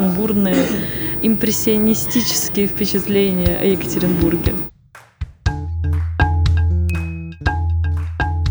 сумбурные импрессионистические впечатления о Екатеринбурге.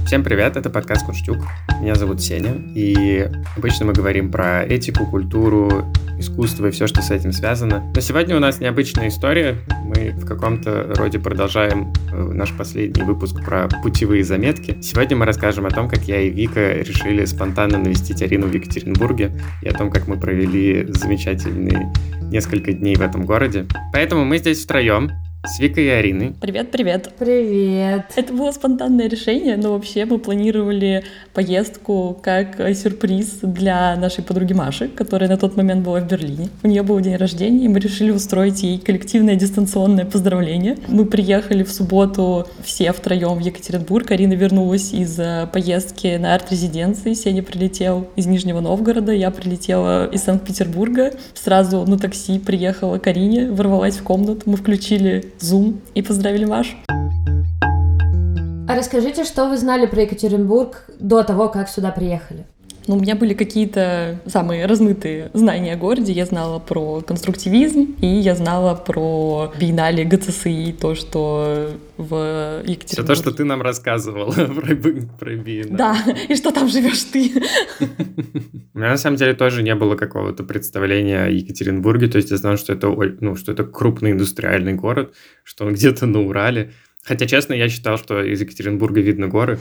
Всем привет, это подкаст Кунштюк. Меня зовут Сеня, и обычно мы говорим про этику, культуру, искусство и все, что с этим связано. Но сегодня у нас необычная история. Мы в каком-то роде продолжаем э, наш последний выпуск про путевые заметки. Сегодня мы расскажем о том, как я и Вика решили спонтанно навестить Арину в Екатеринбурге и о том, как мы провели замечательные несколько дней в этом городе. Поэтому мы здесь втроем. С Викой и Ариной. Привет, привет. Привет. Это было спонтанное решение, но вообще мы планировали поездку как сюрприз для нашей подруги Маши, которая на тот момент была в Берлине. У нее был день рождения, и мы решили устроить ей коллективное дистанционное поздравление. Мы приехали в субботу все втроем в Екатеринбург. Арина вернулась из э, поездки на арт-резиденции. Сеня прилетел из Нижнего Новгорода, я прилетела из Санкт-Петербурга. Сразу на такси приехала к Арине, ворвалась в комнату. Мы включили Zoom и поздравили Машу. А расскажите, что вы знали про Екатеринбург до того, как сюда приехали? Ну, у меня были какие-то самые размытые знания о городе. Я знала про конструктивизм, и я знала про биеннале ГЦСИ, то, что в Екатеринбурге. Все то, что ты нам рассказывала про, про биеннале. Да, и что там живешь ты. У меня на самом деле тоже не было какого-то представления о Екатеринбурге. То есть я знал, что это, ну, что это крупный индустриальный город, что он где-то на Урале. Хотя, честно, я считал, что из Екатеринбурга видно горы.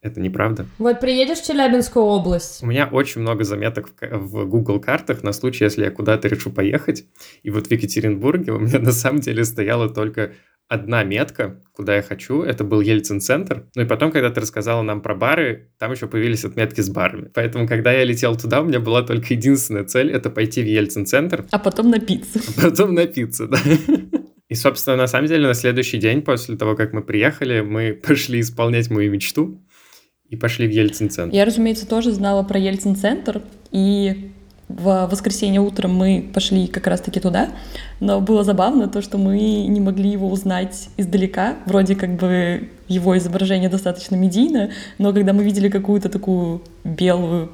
Это неправда. Вот приедешь в Челябинскую область. У меня очень много заметок в, в Google картах на случай, если я куда-то решу поехать. И вот в Екатеринбурге у меня на самом деле стояла только одна метка, куда я хочу, это был Ельцин-центр. Ну и потом, когда ты рассказала нам про бары, там еще появились отметки с барами. Поэтому, когда я летел туда, у меня была только единственная цель — это пойти в Ельцин-центр. А потом напиться. А потом напиться, да. И, собственно, на самом деле, на следующий день после того, как мы приехали, мы пошли исполнять мою мечту и пошли в Ельцин-центр. Я, разумеется, тоже знала про Ельцин-центр, и в воскресенье утром мы пошли как раз-таки туда, но было забавно то, что мы не могли его узнать издалека, вроде как бы его изображение достаточно медийно, но когда мы видели какую-то такую белую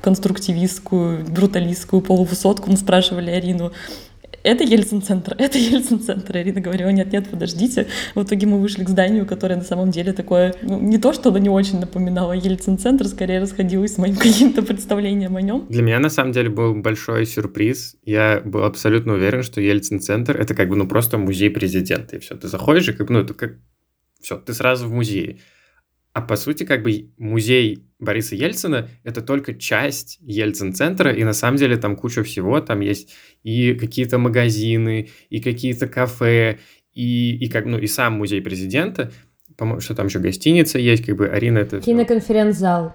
конструктивистскую, бруталистскую полувысотку, мы спрашивали Арину, это Ельцин-центр, это Ельцин-центр. Ирина говорила, нет-нет, подождите. В итоге мы вышли к зданию, которое на самом деле такое, ну, не то, что оно не очень напоминало Ельцин-центр, скорее расходилось с моим каким-то представлением о нем. Для меня, на самом деле, был большой сюрприз. Я был абсолютно уверен, что Ельцин-центр — это как бы, ну, просто музей президента, и все. Ты заходишь, и как, ну, это как... Все, ты сразу в музее. А по сути, как бы музей Бориса Ельцина — это только часть Ельцин-центра, и на самом деле там куча всего, там есть и какие-то магазины, и какие-то кафе, и, и, как, ну, и сам музей президента, что там еще гостиница есть, как бы Арина это... Киноконференц-зал.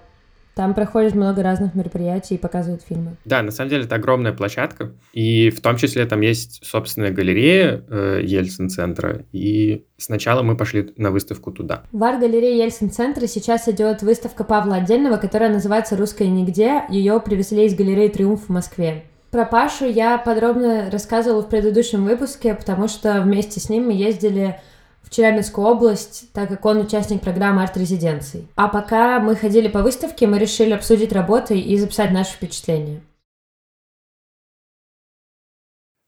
Там проходит много разных мероприятий и показывают фильмы. Да, на самом деле это огромная площадка, и в том числе там есть собственная галерея э, Ельцин-центра, и сначала мы пошли на выставку туда. В арт-галерее Ельцин-центра сейчас идет выставка Павла Отдельного, которая называется «Русская нигде». Ее привезли из галереи «Триумф» в Москве. Про Пашу я подробно рассказывала в предыдущем выпуске, потому что вместе с ним мы ездили в Челябинскую область, так как он участник программы арт-резиденций. А пока мы ходили по выставке, мы решили обсудить работы и записать наши впечатления.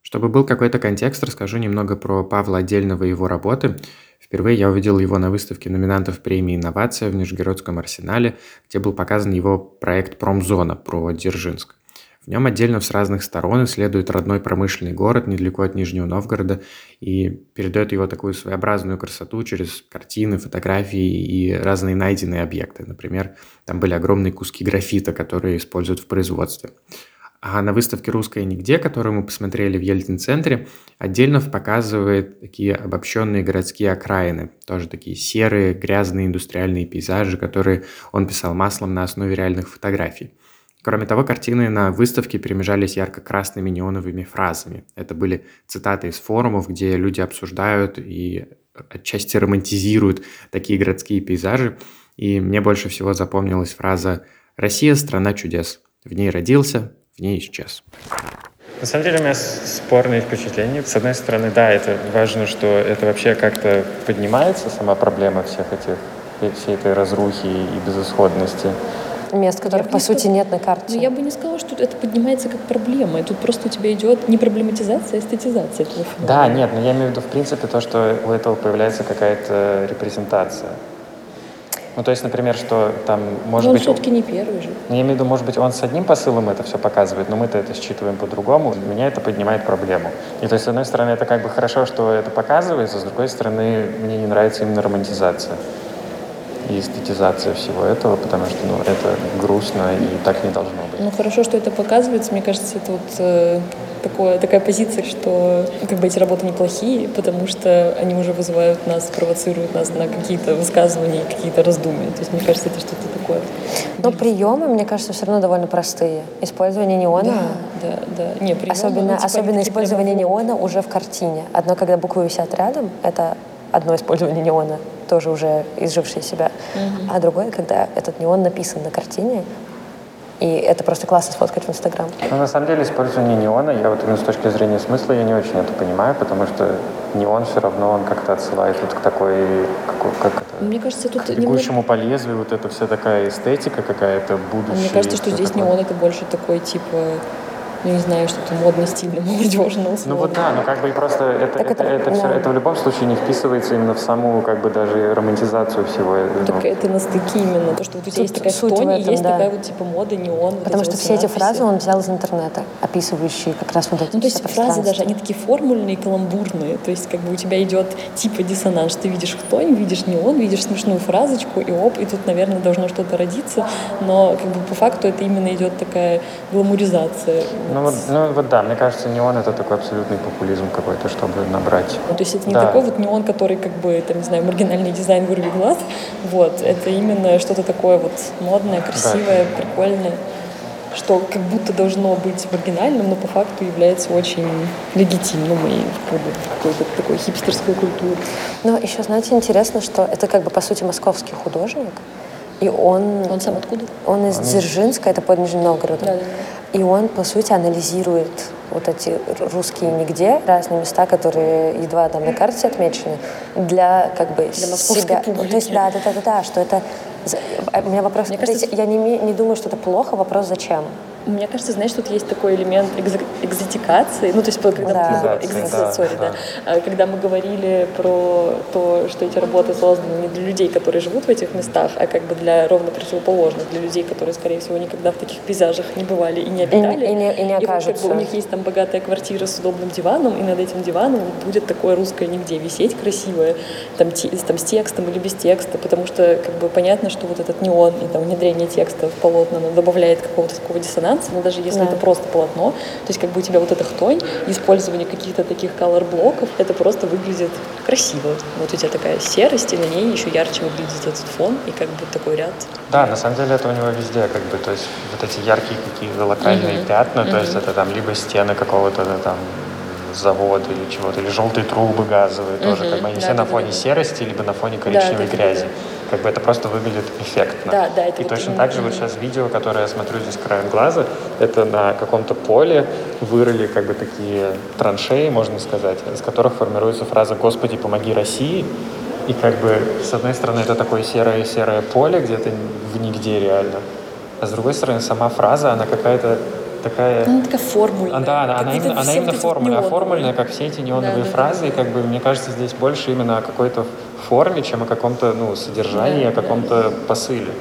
Чтобы был какой-то контекст, расскажу немного про Павла Отдельного и его работы. Впервые я увидел его на выставке номинантов премии «Инновация» в Нижегородском арсенале, где был показан его проект «Промзона» про Дзержинск. В нем отдельно с разных сторон исследует родной промышленный город недалеко от Нижнего Новгорода и передает его такую своеобразную красоту через картины, фотографии и разные найденные объекты. Например, там были огромные куски графита, которые используют в производстве. А на выставке «Русская нигде», которую мы посмотрели в Ельцин-центре, отдельно показывает такие обобщенные городские окраины, тоже такие серые, грязные индустриальные пейзажи, которые он писал маслом на основе реальных фотографий. Кроме того, картины на выставке перемежались ярко-красными неоновыми фразами. Это были цитаты из форумов, где люди обсуждают и отчасти романтизируют такие городские пейзажи. И мне больше всего запомнилась фраза «Россия – страна чудес. В ней родился, в ней исчез». На самом деле у меня спорные впечатления. С одной стороны, да, это важно, что это вообще как-то поднимается, сама проблема всех этих, всей этой разрухи и безысходности. Мест, которых, по сути, нет на карте. Ну, я бы не сказала, что это поднимается как проблема. И тут просто у тебя идет не проблематизация, а эстетизация этого феномена. Да, нет, но я имею в виду, в принципе, то, что у этого появляется какая-то репрезентация. Ну, то есть, например, что там, может но он быть... все-таки не первый же. Ну, я имею в виду, может быть, он с одним посылом это все показывает, но мы-то это считываем по-другому. Для меня это поднимает проблему. И то есть, с одной стороны, это как бы хорошо, что это показывается, с другой стороны, мне не нравится именно романтизация и эстетизация всего этого, потому что ну, это грустно и так не должно быть. Ну хорошо, что это показывается. Мне кажется, это вот э, такое, такая позиция, что как бы эти работы неплохие, потому что они уже вызывают нас, провоцируют нас на какие-то высказывания и какие-то раздумья. То есть мне кажется, это что-то такое. Но приемы, мне кажется, все равно довольно простые. Использование неона. Да, да, да. Не, приемы, особенно ну, типа, особенно использование прямо... неона уже в картине. Одно, когда буквы висят рядом, это одно использование неона, тоже уже изжившее себя. Mm-hmm. А другое, когда этот неон написан на картине, и это просто классно сфоткать в Инстаграм. Ну, на самом деле, использование неона, я вот именно с точки зрения смысла, я не очень это понимаю, потому что неон все равно, он как-то отсылает вот к такой, как, как это, Мне кажется, тут к бегущему немного... по лезвию, вот эта вся такая эстетика какая-то, будущее. Мне кажется, что здесь такое. неон это больше такой, типа, ну, не знаю, что-то модно, стильно, молодежно. Условно. Ну вот да, ну как бы и просто это, это, это, это, все, это в любом случае не вписывается именно в саму как бы даже романтизацию всего. Ну, так это на стыке именно, то, что вот у тебя есть такая хтонь, и есть да. такая вот типа мода, неон. Потому вот что все эти фразы он взял из интернета, описывающие как раз вот эти Ну то есть фразы даже, они такие формульные, каламбурные, то есть как бы у тебя идет типа диссонанс, ты видишь хтонь, видишь неон, видишь смешную фразочку, и оп, и тут, наверное, должно что-то родиться, но как бы по факту это именно идет такая гламуризация. Ну вот, ну вот да, мне кажется, неон это такой абсолютный популизм какой-то, чтобы набрать. Ну, то есть это не да. такой вот неон, который как бы, там, не знаю, маргинальный дизайн вырви глаз, вот, это именно что-то такое вот модное, красивое, да. прикольное что как будто должно быть маргинальным, но по факту является очень легитимным и в какой-то такой хипстерской культуре. Но еще, знаете, интересно, что это как бы, по сути, московский художник, и он... Он сам откуда? Он из Дзержинска, это под Нижним Новгородом. Да, да, да. И он, по сути, анализирует вот эти русские нигде, разные места, которые едва там на карте отмечены, для как бы для себя. Публики. То есть, да, да, да, да, да, что это... У меня вопрос, Мне кажется, я не, не думаю, что это плохо, вопрос зачем? Мне кажется, знаешь, тут есть такой элемент экзотикации, ну, то есть, когда, да. экзотизации, да. да. когда мы говорили про то, что эти работы созданы не для людей, которые живут в этих местах, а как бы для ровно противоположных, для людей, которые, скорее всего, никогда в таких пейзажах не бывали и не обитали. И, и, не, и не окажутся. И вот, как бы, у них есть там богатая квартира с удобным диваном, и над этим диваном будет такое русское нигде висеть красивое, там, те, там с текстом или без текста, потому что как бы понятно, что вот этот неон и там внедрение текста в полотна добавляет какого-то такого диссонанса, диссонанс, но даже если да. это просто полотно, то есть как бы у тебя вот эта хтонь, использование каких-то таких колор-блоков, это просто выглядит красиво. Вот у тебя такая серость, и на ней еще ярче выглядит этот фон, и как бы такой ряд. Да, на самом деле это у него везде, как бы, то есть вот эти яркие какие-то локальные mm-hmm. пятна, mm-hmm. то есть это там либо стены какого-то там завода или чего-то, или желтые трубы газовые тоже, mm-hmm. как бы они да, все да, на фоне да, серости, либо на фоне коричневой да, грязи. Да, да как бы это просто выглядит эффектно. Да, да, это и вот точно так же вот сейчас видео, которое я смотрю здесь краем глаза, это на каком-то поле вырыли как бы такие траншеи, можно сказать, из которых формируется фраза «Господи, помоги России». И как бы с одной стороны это такое серое-серое поле где-то в нигде реально, а с другой стороны сама фраза, она какая-то такая... Она такая формульная. А, да, она, она именно, она именно формульная, формульная, как все эти неоновые да, фразы, да, да. и как бы мне кажется здесь больше именно о какой-то форме, чем о каком-то ну, содержании, да, о каком-то да. посыле.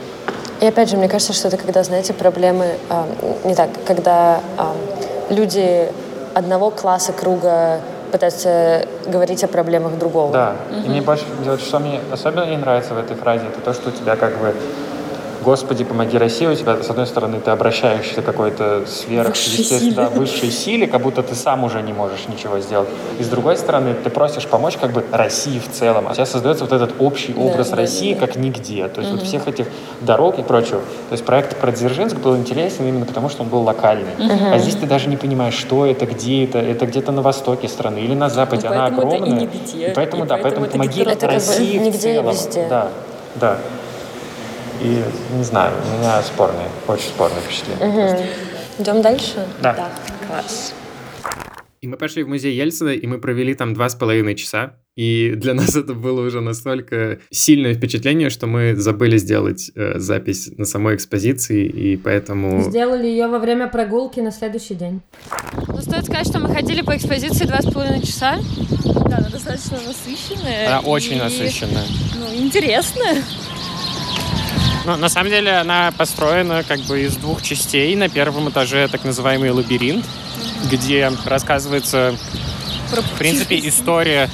И опять же, мне кажется, что это когда, знаете, проблемы, э, не так, когда э, люди одного класса круга пытаются говорить о проблемах другого. Да, угу. и мне больше, что мне особенно не нравится в этой фразе, это то, что у тебя как бы Господи, помоги России, у тебя, с одной стороны, ты обращаешься к какой-то сверхъестественной высшей силе, как будто ты сам уже не можешь ничего сделать. И с другой стороны, ты просишь помочь как бы России в целом. А сейчас создается вот этот общий образ да, России да, да. как нигде. То есть угу. вот всех этих дорог и прочего. То есть проект про Дзержинск был интересен именно потому, что он был локальный. Угу. А здесь ты даже не понимаешь, что это, где это. Это где-то на востоке страны или на западе. Ну, Она огромная. И нигде. И поэтому, и да, поэтому, поэтому помоги России в целом. Везде. Да, да. И не знаю, у меня спорные, очень спорные впечатления. Угу. Идем дальше? Да. да. Класс. И мы пошли в музей Ельцина, и мы провели там два с половиной часа. И для нас это было уже настолько сильное впечатление, что мы забыли сделать э, запись на самой экспозиции, и поэтому... Сделали ее во время прогулки на следующий день. Ну, стоит сказать, что мы ходили по экспозиции два с половиной часа. Да, она достаточно насыщенная. Она и, очень насыщенная. Ну, интересная. Ну, на самом деле она построена как бы из двух частей. На первом этаже так называемый лабиринт, где рассказывается, Про в принципе, история,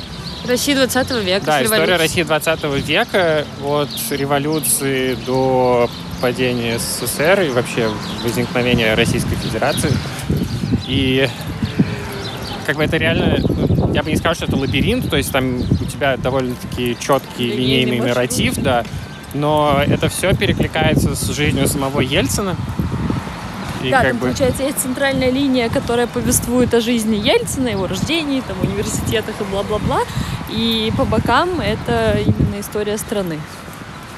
России 20 века. да, история. России 20 века от революции до падения СССР и вообще возникновения Российской Федерации. И как бы это реально, ну, я бы не сказал, что это лабиринт, то есть там у тебя довольно-таки четкий Линейный линейный нарратив, да, но это все перекликается с жизнью самого Ельцина. И да, там, бы, получается, есть центральная линия, которая повествует о жизни Ельцина, его рождении, там, университетах и бла-бла-бла. И по бокам это именно история страны.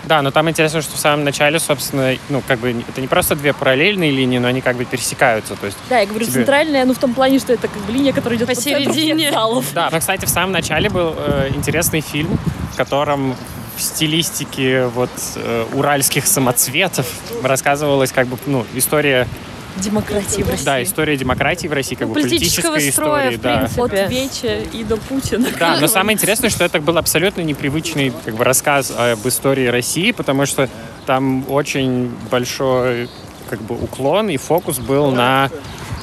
да, но там интересно, что в самом начале, собственно, ну, как бы это не просто две параллельные линии, но они как бы пересекаются, то есть Да, я говорю, Тебе- центральная, ну, в том плане, что это как бы линия, которая идет по Посередине. залов. Да, но, кстати, в самом начале был э, интересный фильм, в котором в стилистике вот э, уральских самоцветов рассказывалась как бы ну история Демократии в России. да история демократии в России как бы Политического политической строя, истории в да принципе. От Веча и до Путина. да но самое интересное что это был абсолютно непривычный как бы рассказ об истории России потому что там очень большой как бы уклон и фокус был на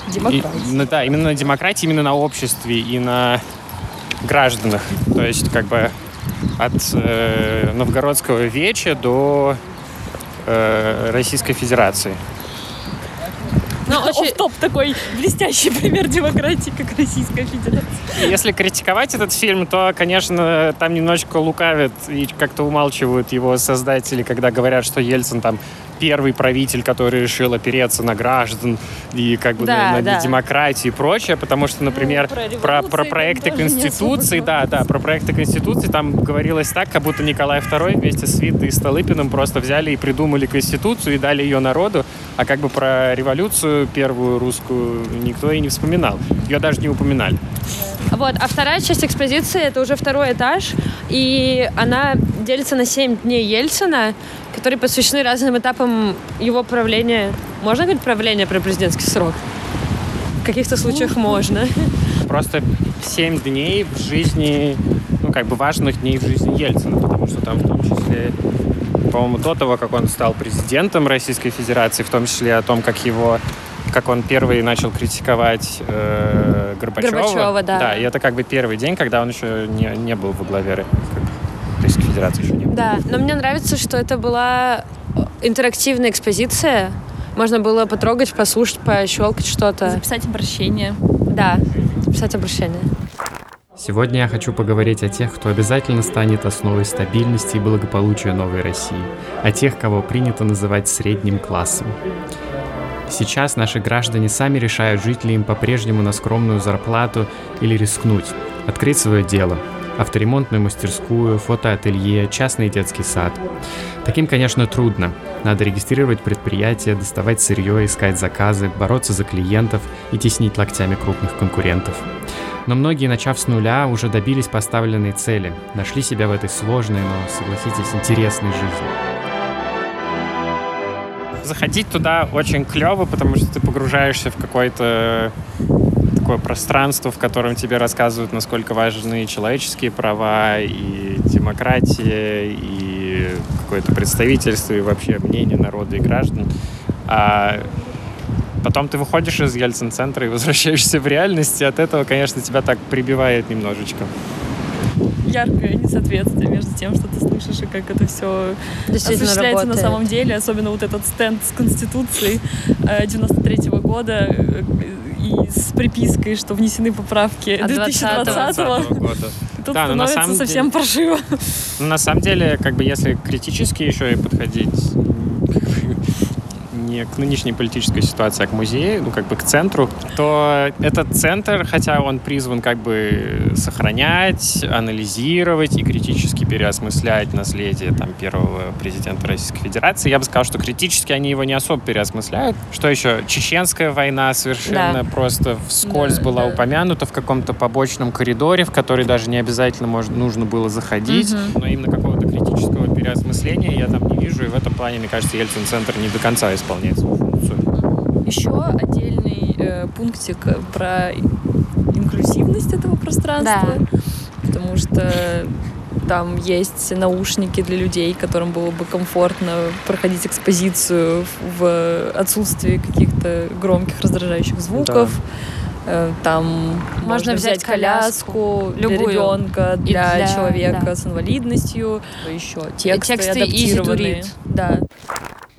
и- Демократия. на- да, именно на демократии, именно на обществе и на гражданах. То есть как бы от э, новгородского веча до э, Российской Федерации. Ну, очень... топ такой блестящий пример демократии, как Российская Федерация. Если критиковать этот фильм, то, конечно, там немножечко лукавят и как-то умалчивают его создатели, когда говорят, что Ельцин там первый правитель, который решил опереться на граждан и как бы Да, на, на да. демократию и прочее, потому что, например, Ну, про про, про проекты Конституции, да, да, про проекты Конституции там говорилось так, как будто Николай II вместе с Витой и Столыпиным просто взяли и придумали Конституцию и дали ее народу, а как бы про революцию первую русскую никто и не вспоминал. Ее даже не упоминали. Вот, а вторая часть экспозиции это уже второй этаж, и она делится на 7 дней Ельцина, которые посвящены разным этапам его правления. Можно говорить правление про президентский срок? В каких-то случаях можно. Просто семь дней в жизни, ну, как бы важных дней в жизни Ельцина, потому что там в том числе, по-моему, до того, как он стал президентом Российской Федерации, в том числе о том, как его как он первый начал критиковать э, Горбачева. Горбачева, да. Да, и это как бы первый день, когда он еще не, не был во главе Российской Федерации еще не было. Да, но мне нравится, что это была э, интерактивная экспозиция. Можно было потрогать, послушать, пощелкать что-то. Записать обращение. Да, писать обращение. Сегодня я хочу поговорить о тех, кто обязательно станет основой стабильности и благополучия новой России, о тех, кого принято называть средним классом. Сейчас наши граждане сами решают, жить ли им по-прежнему на скромную зарплату или рискнуть, открыть свое дело, авторемонтную мастерскую, фотоателье, частный детский сад. Таким, конечно, трудно. Надо регистрировать предприятие, доставать сырье, искать заказы, бороться за клиентов и теснить локтями крупных конкурентов. Но многие, начав с нуля, уже добились поставленной цели, нашли себя в этой сложной, но, согласитесь, интересной жизни. Заходить туда очень клево, потому что ты погружаешься в какое-то такое пространство, в котором тебе рассказывают, насколько важны человеческие права, и демократия, и какое-то представительство, и вообще мнение народа и граждан. А потом ты выходишь из Ельцин-центра и возвращаешься в реальность, и от этого, конечно, тебя так прибивает немножечко. Яркое несоответствие между тем, что ты слышишь, и как это все осуществляется на работает. самом деле. Особенно вот этот стенд с Конституцией э, 93 года э, и с припиской, что внесены поправки От 2020 2020 года. Тут Да, но на становится самом совсем паршиво. Ну, на самом деле, как бы, если критически еще и подходить, не к нынешней политической ситуации, а к музею, ну, как бы к центру, то этот центр, хотя он призван как бы сохранять, анализировать и критически переосмыслять наследие там первого президента Российской Федерации, я бы сказал, что критически они его не особо переосмысляют. Что еще? Чеченская война совершенно да. просто вскользь да, была да. упомянута в каком-то побочном коридоре, в который даже не обязательно может, нужно было заходить, угу. но именно какого-то критического переосмысления я там не вижу, и в этом плане, мне кажется, Ельцин-центр не до конца исполняет свою функцию. Еще отдельный э, пунктик про инклюзивность этого пространства, да. потому что там есть наушники для людей, которым было бы комфортно проходить экспозицию в отсутствии каких-то громких раздражающих звуков. Да Э, там можно, можно взять коляску, для ребенка, для, для человека да. с инвалидностью, еще тексты, тексты адаптированные. Да.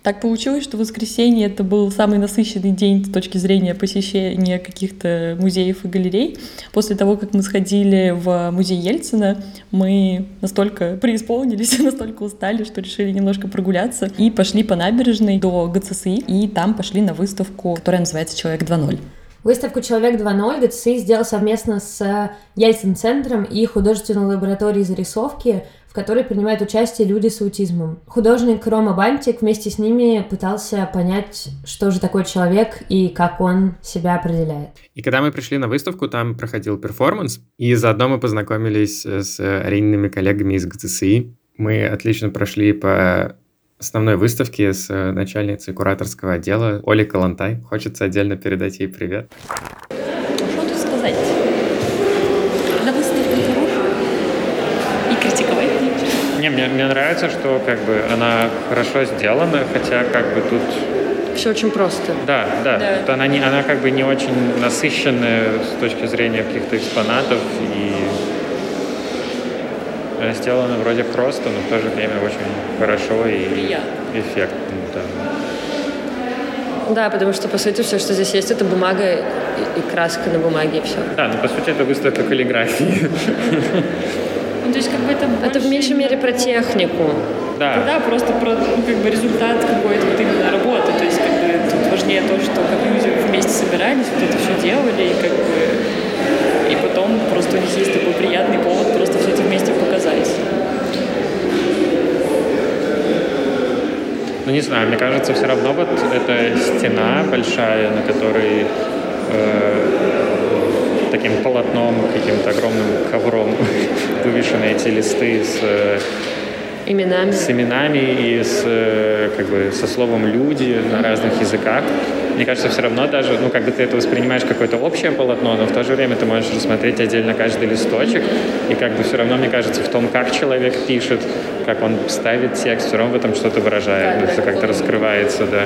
Так получилось, что воскресенье это был самый насыщенный день с точки зрения посещения каких-то музеев и галерей. После того, как мы сходили в музей Ельцина, мы настолько преисполнились, настолько устали, что решили немножко прогуляться и пошли по набережной до ГЦСИ, и там пошли на выставку, которая называется «Человек 2.0». Выставку «Человек 2.0» ГЦИ сделал совместно с Ельцин-центром и художественной лабораторией зарисовки, в которой принимают участие люди с аутизмом. Художник Рома Бантик вместе с ними пытался понять, что же такое человек и как он себя определяет. И когда мы пришли на выставку, там проходил перформанс, и заодно мы познакомились с арийными коллегами из ГЦСИ. Мы отлично прошли по основной выставки с э, начальницей кураторского отдела Олей Калантай. Хочется отдельно передать ей привет. Что тут сказать? На выставке и критиковать не, мне, мне нравится, что как бы она хорошо сделана, хотя как бы тут все очень просто. Да, да. да. Она, не, она как бы не очень насыщенная с точки зрения каких-то экспонатов и сделано вроде просто, но в то же время очень хорошо и Приятно. эффектно. Да. Да, потому что, по сути, все, что здесь есть, это бумага и, и краска на бумаге, и все. Да, ну, по сути, это выставка каллиграфии. Ну, то есть, как бы это Это в меньшей мере про технику. Да. Да, просто про, ну, как бы, результат какой-то вот именно работы. То есть, как бы, тут важнее то, что как люди вместе собирались, вот это все делали, и как бы и потом просто у них есть такой приятный повод просто все это вместе показать. Ну, не знаю, мне кажется, все равно вот эта стена большая, на которой э, таким полотном, каким-то огромным ковром вывешены эти листы с э, именами. с именами и с, э, как бы, со словом «люди» на разных языках мне кажется, все равно даже, ну, как бы ты это воспринимаешь какое-то общее полотно, но в то же время ты можешь рассмотреть отдельно каждый листочек, и как бы все равно, мне кажется, в том, как человек пишет, как он ставит текст, все равно в этом что-то выражает, да, это как-то раскрывается, да.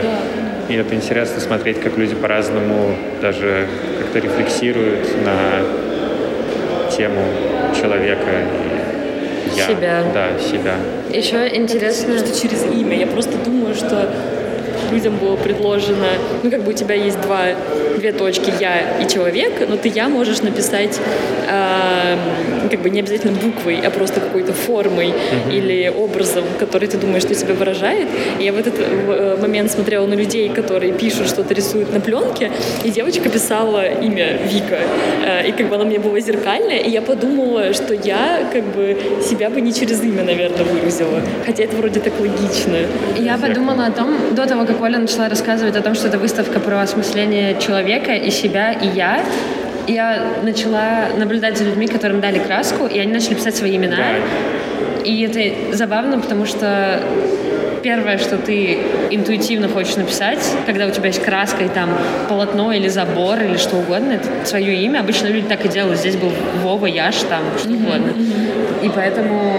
И это интересно смотреть, как люди по-разному даже как-то рефлексируют на тему человека и я. Себя. Да, себя. Еще интересно... Что через имя. Я просто думаю, что людям было предложено, ну, как бы у тебя есть два, две точки «я» и «человек», но ты «я» можешь написать э, как бы не обязательно буквой, а просто какой-то формой mm-hmm. или образом, который ты думаешь, что тебя выражает. И я в этот э, момент смотрела на людей, которые пишут, что-то рисуют на пленке, и девочка писала имя Вика, э, и как бы она мне была зеркальная, и я подумала, что я как бы себя бы не через имя, наверное, выразила, хотя это вроде так логично. Я подумала о том, до того, как Оля начала рассказывать о том, что это выставка про осмысление человека и себя, и я, я начала наблюдать за людьми, которым дали краску, и они начали писать свои имена. Да. И это забавно, потому что первое, что ты интуитивно хочешь написать, когда у тебя есть краска и там полотно или забор или что угодно, это свое имя. Обычно люди так и делают. Здесь был Вова, Яш, там что mm-hmm. угодно. Mm-hmm. И поэтому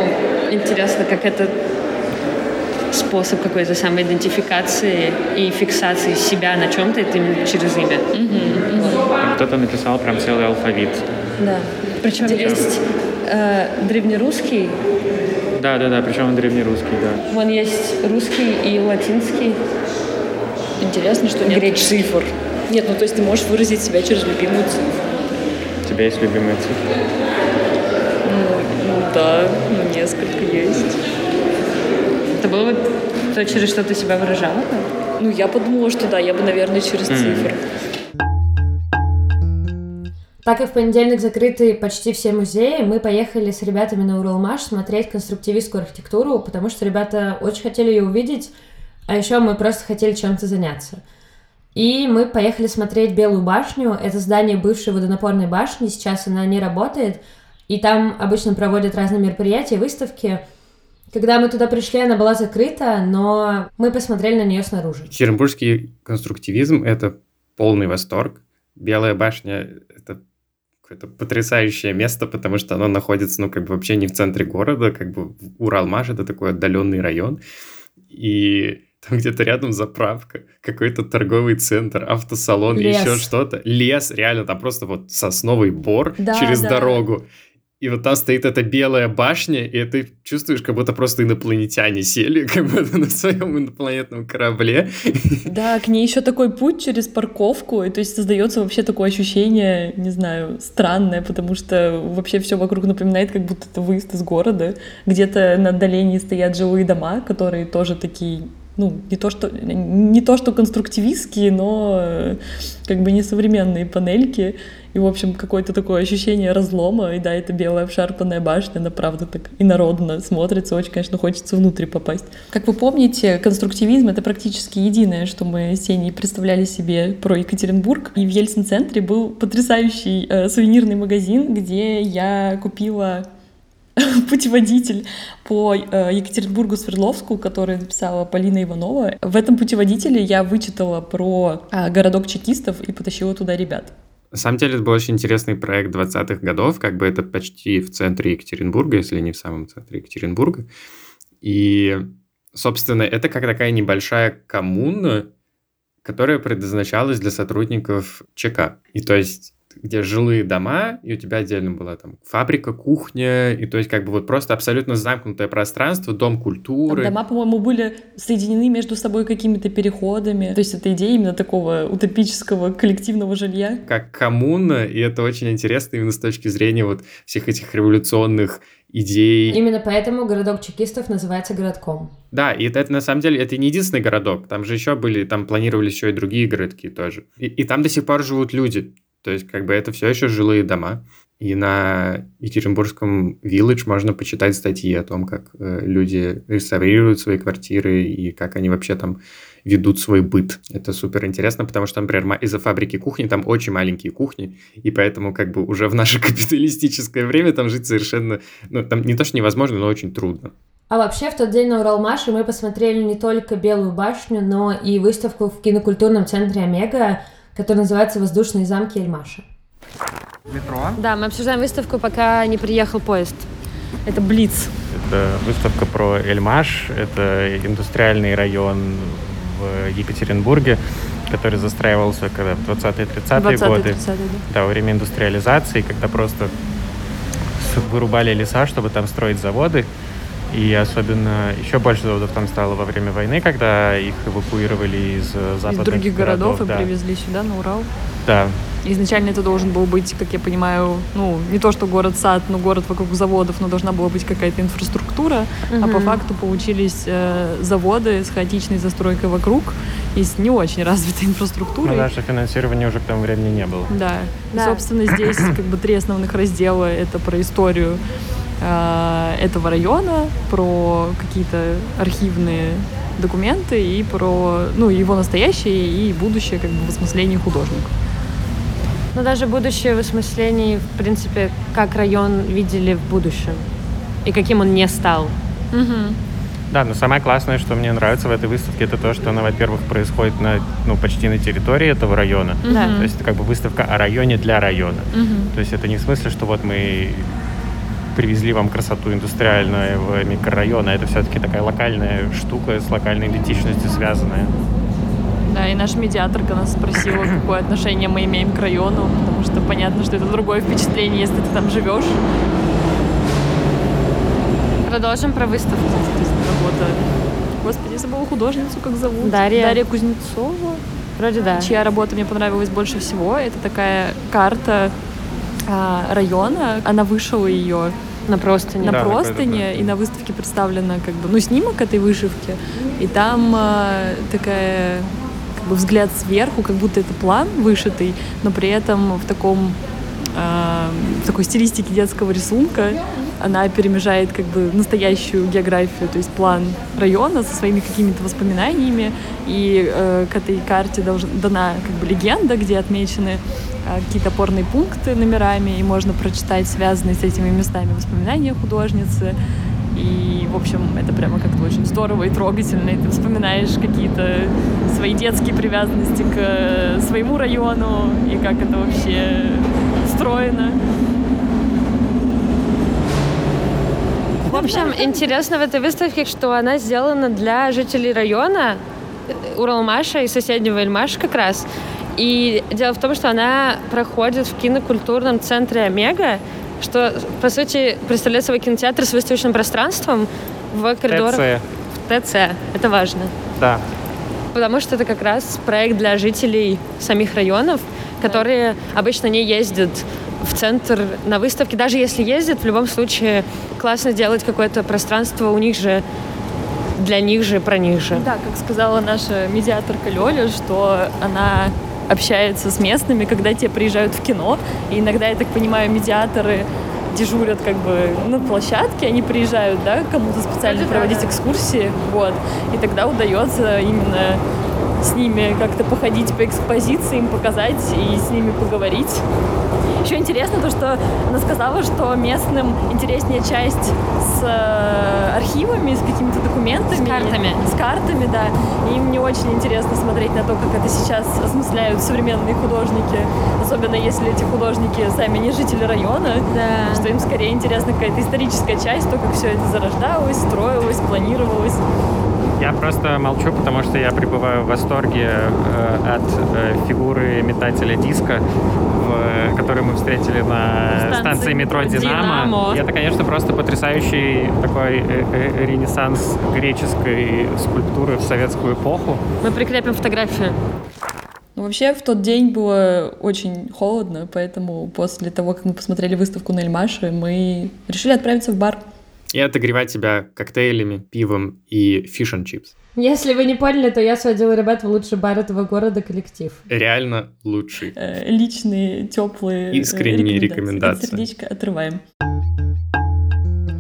интересно, как это способ какой-то самоидентификации и фиксации себя на чем-то, это именно через имя. Mm-hmm. Кто-то написал прям целый алфавит. Да. Причем есть э, древнерусский. Да, да, да, причем он древнерусский, да. Вон есть русский и латинский. Интересно, что нет Греческий. цифр. Нет, ну то есть ты можешь выразить себя через любимую цифру. У тебя есть любимая цифра? Ну, ну да, ну, несколько есть. Это было то, через что ты себя выражала? Ну, я подумала, что да, я бы, наверное, через mm. цифры. Так как в понедельник закрыты почти все музеи, мы поехали с ребятами на Уралмаш смотреть конструктивистскую архитектуру, потому что ребята очень хотели ее увидеть, а еще мы просто хотели чем-то заняться. И мы поехали смотреть Белую башню. Это здание бывшей водонапорной башни, сейчас она не работает. И там обычно проводят разные мероприятия, выставки. Когда мы туда пришли, она была закрыта, но мы посмотрели на нее снаружи. Екатеринбургский конструктивизм — это полный восторг. Белая башня — это какое-то потрясающее место, потому что оно находится, ну, как бы вообще не в центре города, как бы Уралмаш — это такой отдаленный район. И там где-то рядом заправка, какой-то торговый центр, автосалон, Лес. еще что-то. Лес, реально, там просто вот сосновый бор да, через да. дорогу. И вот там стоит эта белая башня, и ты чувствуешь, как будто просто инопланетяне сели, как будто на своем инопланетном корабле. Да, к ней еще такой путь через парковку, и то есть создается вообще такое ощущение, не знаю, странное, потому что вообще все вокруг напоминает, как будто это выезд из города. Где-то на отдалении стоят жилые дома, которые тоже такие ну, не то, что, не то, что конструктивистские, но э, как бы несовременные панельки. И, в общем, какое-то такое ощущение разлома. И да, это белая обшарпанная башня, она правда так инородно смотрится. Очень, конечно, хочется внутрь попасть. Как вы помните, конструктивизм — это практически единое, что мы с Сеней представляли себе про Екатеринбург. И в Ельцин-центре был потрясающий э, сувенирный магазин, где я купила путеводитель по э, Екатеринбургу Свердловску, который написала Полина Иванова. В этом путеводителе я вычитала про э, городок чекистов и потащила туда ребят. На самом деле, это был очень интересный проект 20-х годов, как бы это почти в центре Екатеринбурга, если не в самом центре Екатеринбурга. И, собственно, это как такая небольшая коммуна, которая предназначалась для сотрудников ЧК. И то есть где жилые дома, и у тебя отдельно была там фабрика, кухня, и то есть как бы вот просто абсолютно замкнутое пространство, дом культуры. Там дома, по-моему, были соединены между собой какими-то переходами. То есть это идея именно такого утопического коллективного жилья. Как коммуна, и это очень интересно именно с точки зрения вот всех этих революционных идей. Именно поэтому городок чекистов называется городком. Да, и это, это на самом деле это не единственный городок. Там же еще были, там планировались еще и другие городки тоже. И, и там до сих пор живут люди. То есть, как бы это все еще жилые дома. И на Екатеринбургском Village можно почитать статьи о том, как э, люди реставрируют свои квартиры и как они вообще там ведут свой быт. Это супер интересно, потому что, например, из-за фабрики кухни там очень маленькие кухни, и поэтому как бы уже в наше капиталистическое время там жить совершенно, ну, там не то, что невозможно, но очень трудно. А вообще, в тот день на Уралмаше мы посмотрели не только Белую башню, но и выставку в кинокультурном центре «Омега», который называется «Воздушные замки Эльмаша». Метро? Да, мы обсуждаем выставку, пока не приехал поезд. Это Блиц. Это выставка про Эльмаш. Это индустриальный район в Екатеринбурге, который застраивался когда в 20-30-е годы. 30 да. да, во время индустриализации, когда просто вырубали леса, чтобы там строить заводы. И особенно еще больше заводов там стало во время войны, когда их эвакуировали из э, западных Из других городов, городов и да. привезли сюда, на Урал. Да. Изначально это должен был быть, как я понимаю, ну, не то что город-сад, но город вокруг заводов, но должна была быть какая-то инфраструктура, угу. а по факту получились э, заводы с хаотичной застройкой вокруг и с не очень развитой инфраструктурой. Ну, наше финансирование уже к тому времени не было. Да. да. И, собственно, здесь как бы три основных раздела — это про историю этого района, про какие-то архивные документы и про ну, его настоящее и будущее как бы в осмыслении художника. Но даже будущее в осмыслении, в принципе, как район видели в будущем и каким он не стал. Угу. Да, но самое классное, что мне нравится в этой выставке, это то, что она, во-первых, происходит на, ну, почти на территории этого района. Да. То есть это как бы выставка о районе для района. Угу. То есть это не в смысле, что вот мы привезли вам красоту индустриальную в микрорайон, а это все-таки такая локальная штука с локальной идентичностью связанная. Да, и наш медиаторка нас спросила, какое отношение мы имеем к району, потому что понятно, что это другое впечатление, если ты там живешь. Продолжим про выставку. Работа. Господи, забыла художницу, как зовут. Дарья. Дарья Кузнецова. Вроде да. Чья работа мне понравилась больше всего. Это такая карта района. Она вышила ее На простыне. На Да, простыне, какой-то, и на выставке представлено как бы, ну, снимок этой вышивки, и там э, такая как бы взгляд сверху, как будто это план вышитый, но при этом в таком э, в такой стилистике детского рисунка она перемежает как бы настоящую географию, то есть план района со своими какими-то воспоминаниями, и э, к этой карте должна, дана как бы легенда, где отмечены э, какие-то опорные пункты номерами, и можно прочитать связанные с этими местами воспоминания художницы. И, в общем, это прямо как-то очень здорово и трогательно, и ты вспоминаешь какие-то свои детские привязанности к э, своему району, и как это вообще устроено. В общем, интересно в этой выставке, что она сделана для жителей района э, Уралмаша и соседнего Ильмаша как раз. И дело в том, что она проходит в кинокультурном центре «Омега», что, по сути, представляет собой кинотеатр с выставочным пространством в коридорах ТЦ. в ТЦ. Это важно. Да. Потому что это как раз проект для жителей самих районов, которые обычно не ездят в центр на выставки. Даже если ездят, в любом случае классно делать какое-то пространство у них же, для них же, про них же. Да, как сказала наша медиаторка Лёля, что она общается с местными, когда те приезжают в кино. И иногда, я так понимаю, медиаторы дежурят как бы на площадке, они приезжают, да, кому-то специально Вроде да, проводить да. экскурсии, вот. И тогда удается именно с ними как-то походить по экспозициям, показать и с ними поговорить. Еще интересно то, что она сказала, что местным интереснее часть с э, архивами, с какими-то документами. С картами. С картами, да. И им не очень интересно смотреть на то, как это сейчас осмысляют современные художники. Особенно если эти художники сами не жители района. Да. Что им скорее интересна какая-то историческая часть, то, как все это зарождалось, строилось, планировалось. Я просто молчу, потому что я пребываю в восторге э, от э, фигуры метателя диска, в- который мы встретили на Станции станции метро метро «Динамо». «Динамо». И это, конечно, просто потрясающий такой э, э, ренессанс греческой скульптуры в советскую эпоху. Мы прикрепим фотографию. Ну, вообще, в тот день было очень холодно, поэтому после того, как мы посмотрели выставку на Эльмаше, мы решили отправиться в бар. И отогревать себя коктейлями, пивом и фиш and чипс. Если вы не поняли, то я сводила ребят в лучший бар этого города коллектив. Реально лучший. Э, личные, теплые э, Искренние рекомендации. рекомендации. От сердечка отрываем.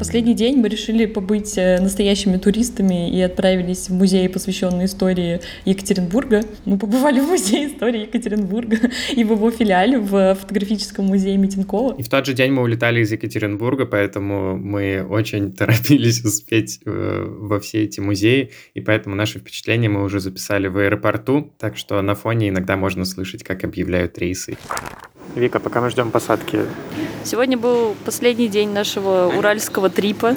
Последний день мы решили побыть э, настоящими туристами и отправились в музей, посвященный истории Екатеринбурга. Мы побывали в музее истории Екатеринбурга и в его филиале в фотографическом музее Митинкова. И в тот же день мы улетали из Екатеринбурга, поэтому мы очень торопились успеть э, во все эти музеи, и поэтому наши впечатления мы уже записали в аэропорту, так что на фоне иногда можно слышать, как объявляют рейсы. Вика, пока мы ждем посадки, Сегодня был последний день нашего уральского трипа,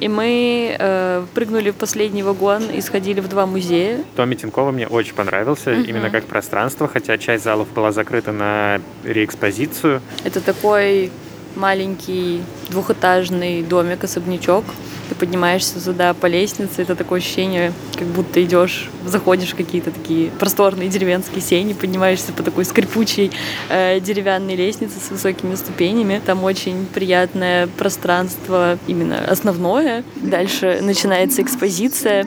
и мы э, прыгнули в последний вагон и сходили в два музея. Том Митинкова мне очень понравился, именно как пространство, хотя часть залов была закрыта на реэкспозицию. Это такой маленький двухэтажный домик, особнячок. Ты поднимаешься сюда по лестнице, это такое ощущение, как будто идешь, заходишь в какие-то такие просторные деревенские сени, поднимаешься по такой скрипучей э, деревянной лестнице с высокими ступенями. Там очень приятное пространство, именно основное. Дальше начинается экспозиция.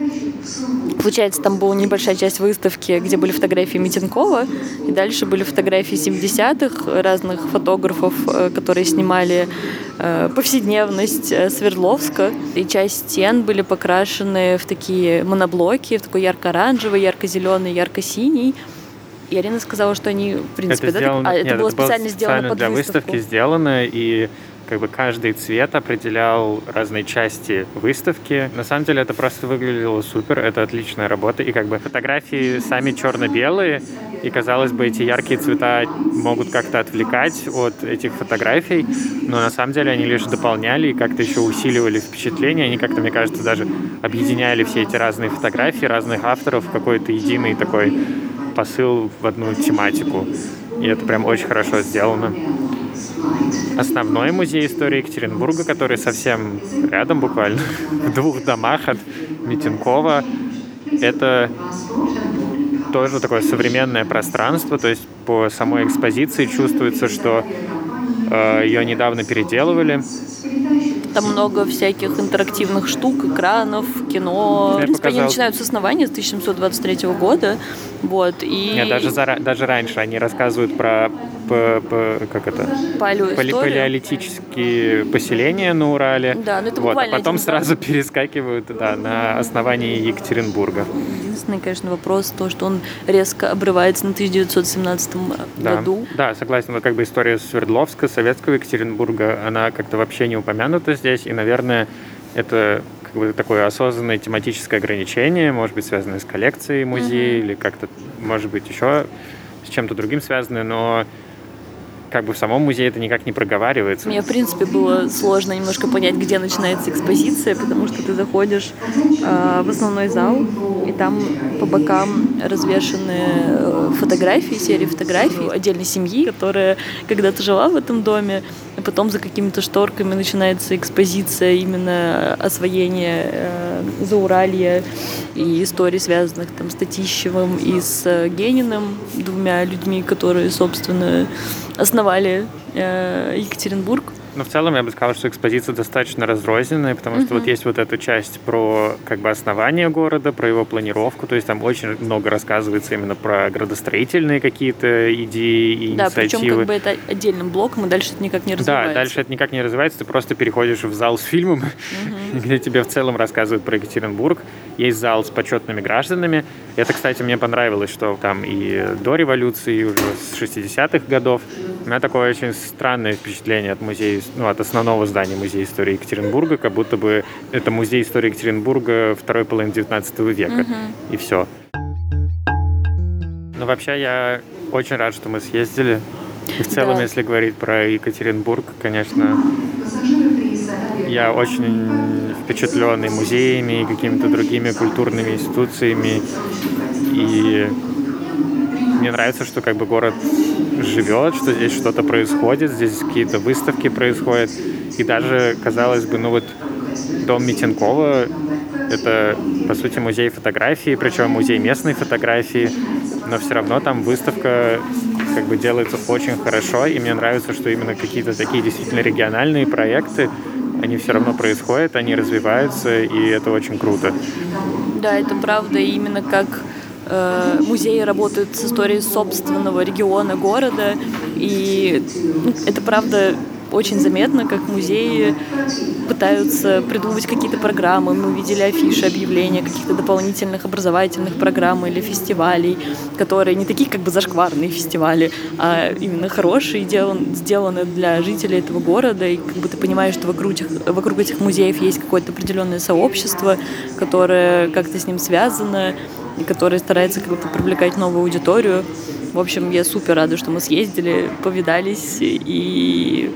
Получается, там была небольшая часть выставки, где были фотографии Митинкова, и дальше были фотографии 70-х разных фотографов, э, которые снимали э, повседневность э, Свердловска. И часть стен были покрашены в такие моноблоки, в такой ярко-оранжевый, ярко-зеленый, ярко-синий. И Арина сказала, что они, в принципе, это да, сделано, так- а, это нет, было это было специально сделано специально под для выставку. выставки сделано, и как бы каждый цвет определял разные части выставки. На самом деле это просто выглядело супер, это отличная работа, и как бы фотографии сами черно-белые, и казалось бы эти яркие цвета могут как-то отвлекать от этих фотографий, но на самом деле они лишь дополняли и как-то еще усиливали впечатление, они как-то, мне кажется, даже объединяли все эти разные фотографии разных авторов в какой-то единый такой посыл в одну тематику. И это прям очень хорошо сделано. Основной музей истории Екатеринбурга, который совсем рядом буквально, в двух домах от Митинкова, это тоже такое современное пространство, то есть по самой экспозиции чувствуется, что э, ее недавно переделывали. Там много всяких интерактивных штук, экранов, кино. Я в принципе, показал. они начинают с основания с 1723 года. Вот, и Нет, даже, зара- даже раньше они рассказывают про п- п- как это? Поли- палеоисторию. палеолитические поселения на Урале. Да, ну это вот, а потом сразу перескакивают да, на основании Екатеринбурга. Единственный, конечно, вопрос то, что он резко обрывается на 1917 Да, году. да, согласен. Вот как бы история Свердловска, советского Екатеринбурга, она как-то вообще не упомянута здесь. И, наверное, это как бы такое осознанное тематическое ограничение, может быть, связанное с коллекцией музея или как-то, может быть, еще с чем-то другим связанное, но как бы в самом музее это никак не проговаривается. Мне, в принципе, было сложно немножко понять, где начинается экспозиция, потому что ты заходишь э, в основной зал, и там по бокам развешаны э, фотографии, серии фотографий отдельной семьи, которая когда-то жила в этом доме, потом за какими-то шторками начинается экспозиция именно освоения э, Зауралья и историй, связанных там с Татищевым и с э, Гениным, двумя людьми, которые, собственно, основали э, Екатеринбург. Но в целом я бы сказал, что экспозиция достаточно разрозненная, потому что вот есть вот эта часть про как бы основание города, про его планировку, то есть там очень много рассказывается именно про градостроительные какие-то идеи и Да, причем инициативы. как бы это отдельным блоком, и дальше это никак не развивается. Да, дальше это никак не развивается, ты просто переходишь в зал с фильмом, где тебе в целом рассказывают про Екатеринбург. Есть зал с почетными гражданами. Это, кстати, мне понравилось, что там и до революции, и уже с 60-х годов. У меня такое очень странное впечатление от музея, ну, от основного здания Музея истории Екатеринбурга, как будто бы это музей истории Екатеринбурга второй половины 19 века. И все. Но вообще я очень рад, что мы съездили. И в целом, Да. если говорить про Екатеринбург, конечно, я очень впечатлен и музеями, и какими-то другими культурными институциями. И мне нравится, что как бы город живет, что здесь что-то происходит, здесь какие-то выставки происходят. И даже, казалось бы, ну вот дом Митенкова — это, по сути, музей фотографии, причем музей местной фотографии, но все равно там выставка как бы делается очень хорошо, и мне нравится, что именно какие-то такие действительно региональные проекты, они все равно происходят, они развиваются, и это очень круто. Да, это правда, именно как музеи работают с историей собственного региона, города, и ну, это правда очень заметно, как музеи пытаются придумывать какие-то программы. Мы видели афиши, объявления каких-то дополнительных образовательных программ или фестивалей, которые не такие как бы зашкварные фестивали, а именно хорошие, делан, сделаны для жителей этого города. И как бы ты понимаешь, что вокруг этих, вокруг этих музеев есть какое-то определенное сообщество, которое как-то с ним связано, и которое старается как-то привлекать новую аудиторию. В общем, я супер рада, что мы съездили, повидались, и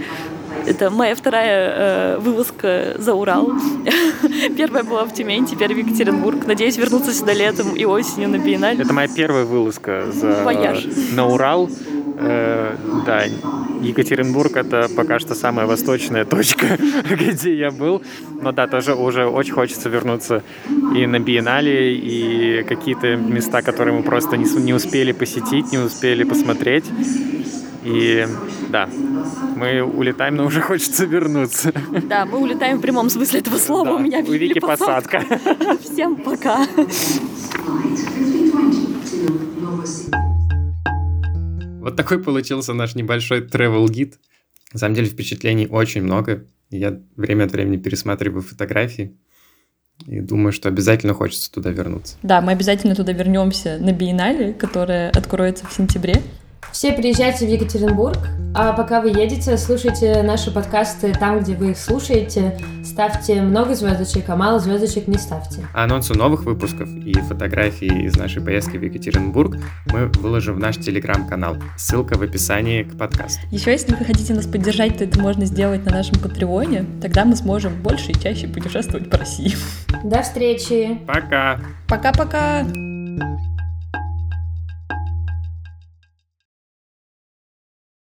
это моя вторая э, вылазка за Урал. Первая была в Тюмень, теперь в Екатеринбург. Надеюсь вернуться сюда летом и осенью на биеннале. Это моя первая вылазка за... Вояж. на Урал. Э, да, Екатеринбург это пока что самая восточная точка, где я был. Но да, тоже уже очень хочется вернуться и на биеннале, и какие-то места, которые мы просто не, не успели посетить, не успели посмотреть. И да, мы улетаем, но уже хочется вернуться. Да, мы улетаем в прямом смысле этого слова. Да, У меня у Вики посадка. Всем пока. Вот такой получился наш небольшой travel гид. На самом деле впечатлений очень много. Я время от времени пересматриваю фотографии и думаю, что обязательно хочется туда вернуться. Да, мы обязательно туда вернемся на биеннале, которая откроется в сентябре. Все приезжайте в Екатеринбург, а пока вы едете, слушайте наши подкасты там, где вы их слушаете. Ставьте много звездочек, а мало звездочек не ставьте. Анонсы новых выпусков и фотографии из нашей поездки в Екатеринбург мы выложим в наш телеграм-канал. Ссылка в описании к подкасту. Еще, если вы хотите нас поддержать, то это можно сделать на нашем Патреоне. Тогда мы сможем больше и чаще путешествовать по России. До встречи! Пока! Пока-пока!